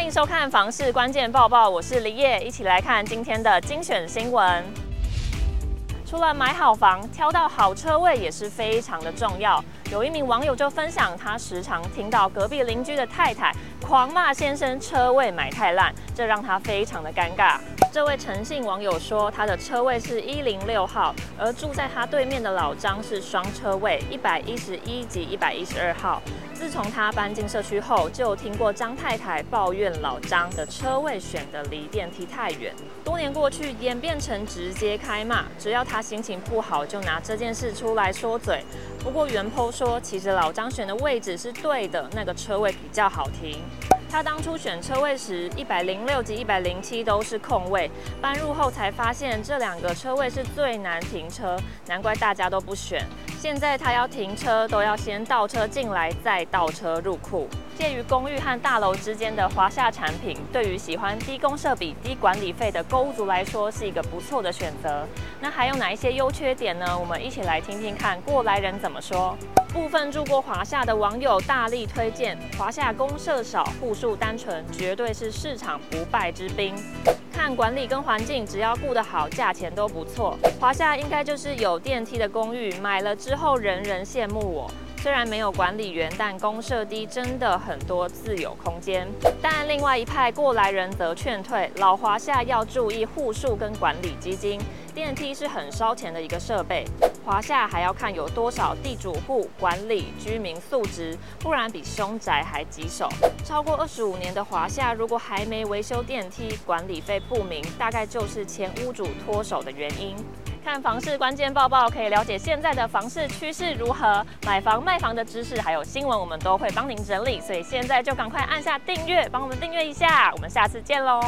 欢迎收看房市关键报报，我是李烨，一起来看今天的精选新闻。除了买好房，挑到好车位也是非常的重要。有一名网友就分享，他时常听到隔壁邻居的太太狂骂先生车位买太烂，这让他非常的尴尬。这位诚信网友说，他的车位是一零六号，而住在他对面的老张是双车位，一百一十一及一百一十二号。自从他搬进社区后，就听过张太太抱怨老张的车位选的离电梯太远。多年过去，演变成直接开骂，只要他心情不好，就拿这件事出来说嘴。不过原 PO 说，其实老张选的位置是对的，那个车位比较好停。他当初选车位时，一百零六及一百零七都是空位，搬入后才发现这两个车位是最难停车，难怪大家都不选。现在他要停车，都要先倒车进来，再倒车入库。介于公寓和大楼之间的华夏产品，对于喜欢低公设比、低管理费的购屋族来说，是一个不错的选择。那还有哪一些优缺点呢？我们一起来听听看过来人怎么说。部分住过华夏的网友大力推荐，华夏公设少，户数单纯，绝对是市场不败之兵。看管理跟环境，只要顾得好，价钱都不错。华夏应该就是有电梯的公寓，买了之后人人羡慕我。虽然没有管理员，但公设低，真的很多自有空间。但另外一派过来人则劝退，老华夏要注意户数跟管理基金，电梯是很烧钱的一个设备。华夏还要看有多少地主户、管理居民素质，不然比凶宅还棘手。超过二十五年的华夏，如果还没维修电梯，管理费不明，大概就是前屋主脱手的原因。看房市关键报报，可以了解现在的房市趋势如何，买房卖房的知识还有新闻，我们都会帮您整理。所以现在就赶快按下订阅，帮我们订阅一下。我们下次见喽。